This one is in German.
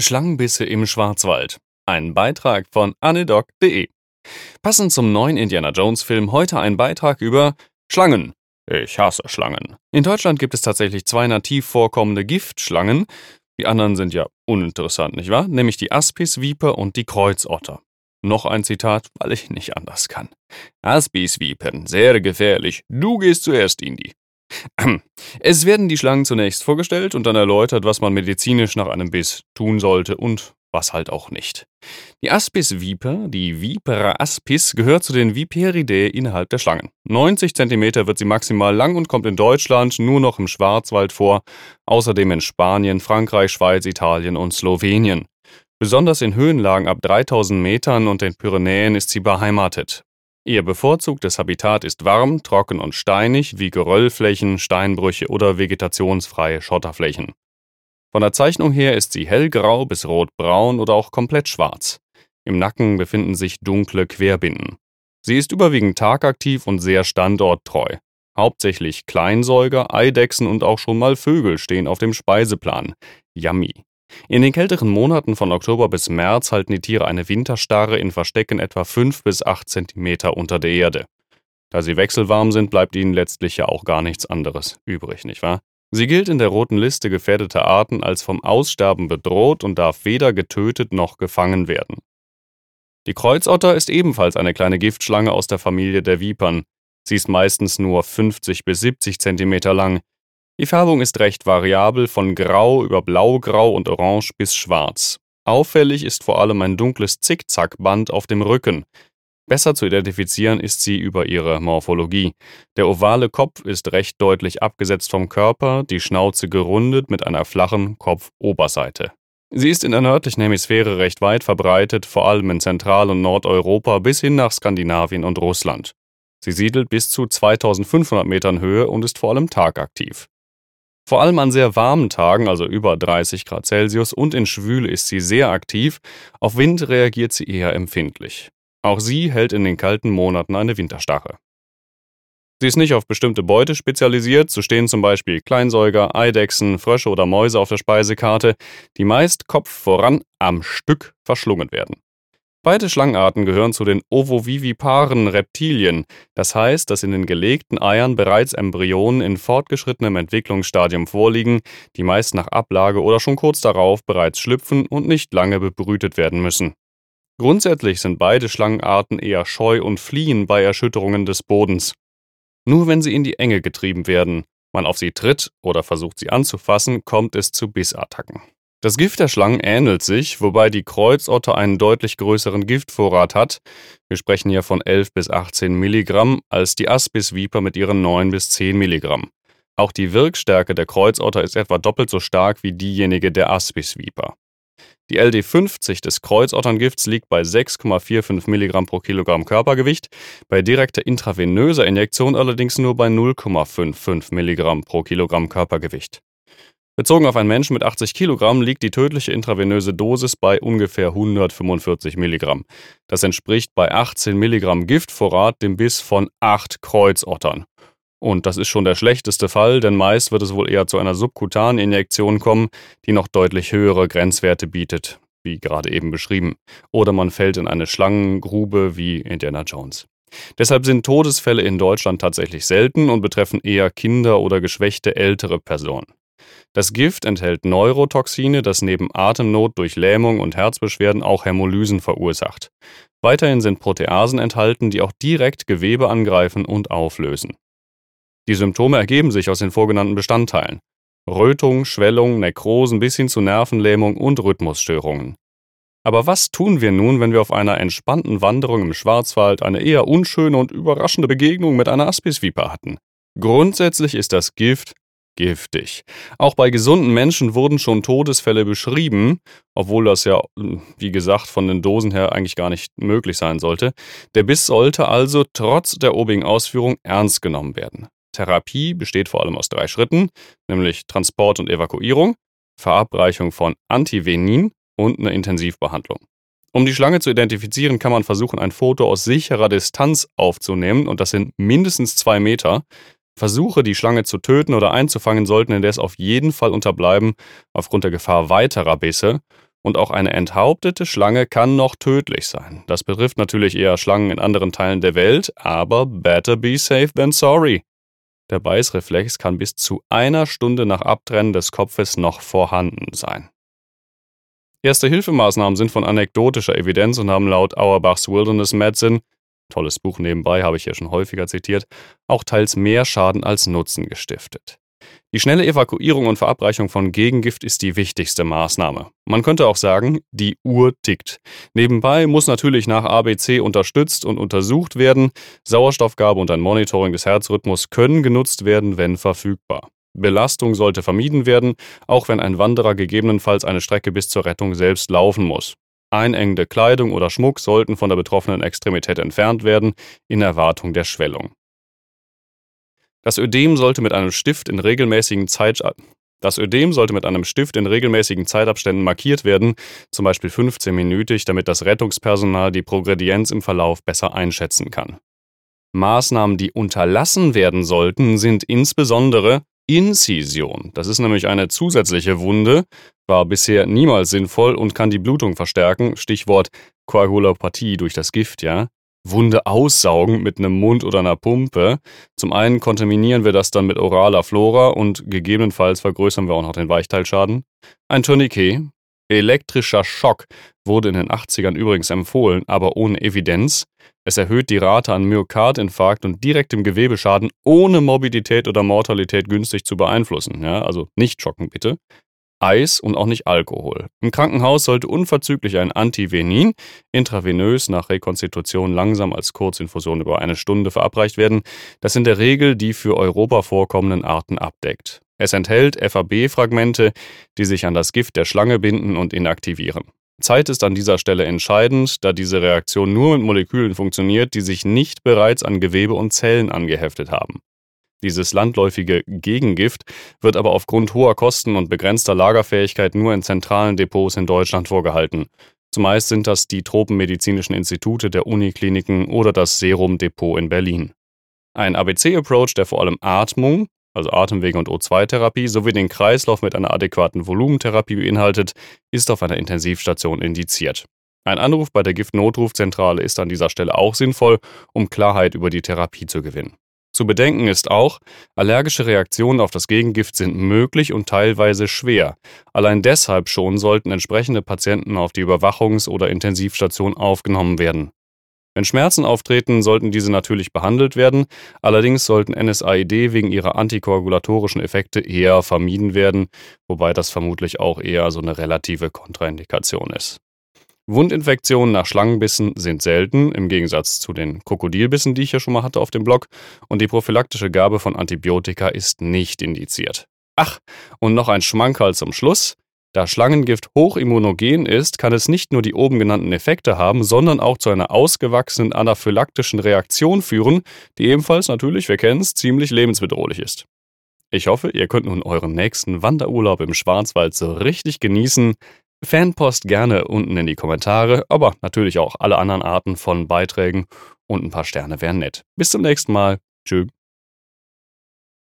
Schlangenbisse im Schwarzwald. Ein Beitrag von anedoc.de. Passend zum neuen Indiana Jones Film heute ein Beitrag über Schlangen. Ich hasse Schlangen. In Deutschland gibt es tatsächlich zwei nativ vorkommende Giftschlangen. Die anderen sind ja uninteressant, nicht wahr? Nämlich die Aspisviper und die Kreuzotter. Noch ein Zitat, weil ich nicht anders kann. Aspisvipern, sehr gefährlich. Du gehst zuerst, Indy. Es werden die Schlangen zunächst vorgestellt und dann erläutert, was man medizinisch nach einem Biss tun sollte und was halt auch nicht. Die Aspis-Viper, die Vipera aspis, gehört zu den Viperidae innerhalb der Schlangen. 90 cm wird sie maximal lang und kommt in Deutschland nur noch im Schwarzwald vor, außerdem in Spanien, Frankreich, Schweiz, Italien und Slowenien. Besonders in Höhenlagen ab 3000 Metern und den Pyrenäen ist sie beheimatet. Ihr bevorzugtes Habitat ist warm, trocken und steinig, wie Geröllflächen, Steinbrüche oder vegetationsfreie Schotterflächen. Von der Zeichnung her ist sie hellgrau bis rotbraun oder auch komplett schwarz. Im Nacken befinden sich dunkle Querbinden. Sie ist überwiegend tagaktiv und sehr standorttreu. Hauptsächlich Kleinsäuger, Eidechsen und auch schon mal Vögel stehen auf dem Speiseplan. Yummy. In den kälteren Monaten von Oktober bis März halten die Tiere eine Winterstarre in Verstecken etwa 5 bis 8 Zentimeter unter der Erde. Da sie wechselwarm sind, bleibt ihnen letztlich ja auch gar nichts anderes übrig, nicht wahr? Sie gilt in der roten Liste gefährdeter Arten als vom Aussterben bedroht und darf weder getötet noch gefangen werden. Die Kreuzotter ist ebenfalls eine kleine Giftschlange aus der Familie der Vipern. Sie ist meistens nur 50 bis 70 Zentimeter lang, die Färbung ist recht variabel von grau über blaugrau und orange bis schwarz. Auffällig ist vor allem ein dunkles Zickzackband auf dem Rücken. Besser zu identifizieren ist sie über ihre Morphologie. Der ovale Kopf ist recht deutlich abgesetzt vom Körper, die Schnauze gerundet mit einer flachen Kopfoberseite. Sie ist in der nördlichen Hemisphäre recht weit verbreitet, vor allem in Zentral- und Nordeuropa bis hin nach Skandinavien und Russland. Sie siedelt bis zu 2500 Metern Höhe und ist vor allem tagaktiv. Vor allem an sehr warmen Tagen, also über 30 Grad Celsius, und in Schwüle ist sie sehr aktiv, auf Wind reagiert sie eher empfindlich. Auch sie hält in den kalten Monaten eine Winterstarre. Sie ist nicht auf bestimmte Beute spezialisiert, so stehen zum Beispiel Kleinsäuger, Eidechsen, Frösche oder Mäuse auf der Speisekarte, die meist Kopf voran am Stück verschlungen werden. Beide Schlangenarten gehören zu den ovoviviparen Reptilien, das heißt, dass in den gelegten Eiern bereits Embryonen in fortgeschrittenem Entwicklungsstadium vorliegen, die meist nach Ablage oder schon kurz darauf bereits schlüpfen und nicht lange bebrütet werden müssen. Grundsätzlich sind beide Schlangenarten eher scheu und fliehen bei Erschütterungen des Bodens. Nur wenn sie in die Enge getrieben werden, man auf sie tritt oder versucht sie anzufassen, kommt es zu Bissattacken. Das Gift der Schlangen ähnelt sich, wobei die Kreuzotter einen deutlich größeren Giftvorrat hat. Wir sprechen hier von 11 bis 18 Milligramm, als die Aspisviper mit ihren 9 bis 10 Milligramm. Auch die Wirkstärke der Kreuzotter ist etwa doppelt so stark wie diejenige der Aspisviper. Die LD50 des Kreuzotterngifts liegt bei 6,45 Milligramm pro Kilogramm Körpergewicht, bei direkter intravenöser Injektion allerdings nur bei 0,55 Milligramm pro Kilogramm Körpergewicht. Bezogen auf einen Menschen mit 80 Kilogramm liegt die tödliche intravenöse Dosis bei ungefähr 145 Milligramm. Das entspricht bei 18 Milligramm Giftvorrat dem Biss von 8 Kreuzottern. Und das ist schon der schlechteste Fall, denn meist wird es wohl eher zu einer subkutanen Injektion kommen, die noch deutlich höhere Grenzwerte bietet, wie gerade eben beschrieben. Oder man fällt in eine Schlangengrube wie Indiana Jones. Deshalb sind Todesfälle in Deutschland tatsächlich selten und betreffen eher Kinder oder geschwächte ältere Personen. Das Gift enthält Neurotoxine, das neben Atemnot durch Lähmung und Herzbeschwerden auch Hämolysen verursacht. Weiterhin sind Proteasen enthalten, die auch direkt Gewebe angreifen und auflösen. Die Symptome ergeben sich aus den vorgenannten Bestandteilen. Rötung, Schwellung, Nekrosen bis hin zu Nervenlähmung und Rhythmusstörungen. Aber was tun wir nun, wenn wir auf einer entspannten Wanderung im Schwarzwald eine eher unschöne und überraschende Begegnung mit einer Aspisviper hatten? Grundsätzlich ist das Gift giftig. Auch bei gesunden Menschen wurden schon Todesfälle beschrieben, obwohl das ja, wie gesagt, von den Dosen her eigentlich gar nicht möglich sein sollte. Der Biss sollte also trotz der obigen Ausführung ernst genommen werden. Therapie besteht vor allem aus drei Schritten, nämlich Transport und Evakuierung, Verabreichung von Antivenin und eine Intensivbehandlung. Um die Schlange zu identifizieren, kann man versuchen, ein Foto aus sicherer Distanz aufzunehmen, und das sind mindestens zwei Meter. Versuche, die Schlange zu töten oder einzufangen, sollten indes auf jeden Fall unterbleiben, aufgrund der Gefahr weiterer Bisse. Und auch eine enthauptete Schlange kann noch tödlich sein. Das betrifft natürlich eher Schlangen in anderen Teilen der Welt, aber better be safe than sorry. Der Beißreflex kann bis zu einer Stunde nach Abtrennen des Kopfes noch vorhanden sein. Erste Hilfemaßnahmen sind von anekdotischer Evidenz und haben laut Auerbachs Wilderness Medicine, tolles Buch nebenbei, habe ich hier schon häufiger zitiert, auch teils mehr Schaden als Nutzen gestiftet. Die schnelle Evakuierung und Verabreichung von Gegengift ist die wichtigste Maßnahme. Man könnte auch sagen, die Uhr tickt. Nebenbei muss natürlich nach ABC unterstützt und untersucht werden. Sauerstoffgabe und ein Monitoring des Herzrhythmus können genutzt werden, wenn verfügbar. Belastung sollte vermieden werden, auch wenn ein Wanderer gegebenenfalls eine Strecke bis zur Rettung selbst laufen muss. Einengende Kleidung oder Schmuck sollten von der betroffenen Extremität entfernt werden, in Erwartung der Schwellung. Das Ödem sollte mit einem Stift in regelmäßigen Zeit das Ödem sollte mit einem Stift in regelmäßigen Zeitabständen markiert werden, zum Beispiel 15-minütig, damit das Rettungspersonal die Progredienz im Verlauf besser einschätzen kann. Maßnahmen, die unterlassen werden sollten, sind insbesondere Inzision. Das ist nämlich eine zusätzliche Wunde, war bisher niemals sinnvoll und kann die Blutung verstärken. Stichwort Koagulopathie durch das Gift, ja. Wunde aussaugen mit einem Mund oder einer Pumpe. Zum einen kontaminieren wir das dann mit oraler Flora und gegebenenfalls vergrößern wir auch noch den Weichteilschaden. Ein Tourniquet. Elektrischer Schock wurde in den 80ern übrigens empfohlen, aber ohne Evidenz. Es erhöht die Rate an Myokardinfarkt und direktem Gewebeschaden ohne Morbidität oder Mortalität günstig zu beeinflussen. Ja, also nicht schocken bitte. Eis und auch nicht Alkohol. Im Krankenhaus sollte unverzüglich ein Antivenin intravenös nach Rekonstitution langsam als Kurzinfusion über eine Stunde verabreicht werden, das in der Regel die für Europa vorkommenden Arten abdeckt. Es enthält FAB-Fragmente, die sich an das Gift der Schlange binden und inaktivieren. Zeit ist an dieser Stelle entscheidend, da diese Reaktion nur mit Molekülen funktioniert, die sich nicht bereits an Gewebe und Zellen angeheftet haben. Dieses landläufige Gegengift wird aber aufgrund hoher Kosten und begrenzter Lagerfähigkeit nur in zentralen Depots in Deutschland vorgehalten. Zumeist sind das die Tropenmedizinischen Institute der Unikliniken oder das Serum-Depot in Berlin. Ein ABC-Approach, der vor allem Atmung, also Atemwege und O2-Therapie, sowie den Kreislauf mit einer adäquaten Volumentherapie beinhaltet, ist auf einer Intensivstation indiziert. Ein Anruf bei der Giftnotrufzentrale ist an dieser Stelle auch sinnvoll, um Klarheit über die Therapie zu gewinnen. Zu bedenken ist auch, allergische Reaktionen auf das Gegengift sind möglich und teilweise schwer. Allein deshalb schon sollten entsprechende Patienten auf die Überwachungs- oder Intensivstation aufgenommen werden. Wenn Schmerzen auftreten, sollten diese natürlich behandelt werden, allerdings sollten NSAID wegen ihrer antikoagulatorischen Effekte eher vermieden werden, wobei das vermutlich auch eher so eine relative Kontraindikation ist. Wundinfektionen nach Schlangenbissen sind selten, im Gegensatz zu den Krokodilbissen, die ich ja schon mal hatte auf dem Blog, und die prophylaktische Gabe von Antibiotika ist nicht indiziert. Ach, und noch ein Schmankerl zum Schluss. Da Schlangengift hochimmunogen ist, kann es nicht nur die oben genannten Effekte haben, sondern auch zu einer ausgewachsenen anaphylaktischen Reaktion führen, die ebenfalls natürlich, wir kennen es, ziemlich lebensbedrohlich ist. Ich hoffe, ihr könnt nun euren nächsten Wanderurlaub im Schwarzwald so richtig genießen. Fanpost gerne unten in die Kommentare, aber natürlich auch alle anderen Arten von Beiträgen und ein paar Sterne wären nett. Bis zum nächsten Mal. Tschüss.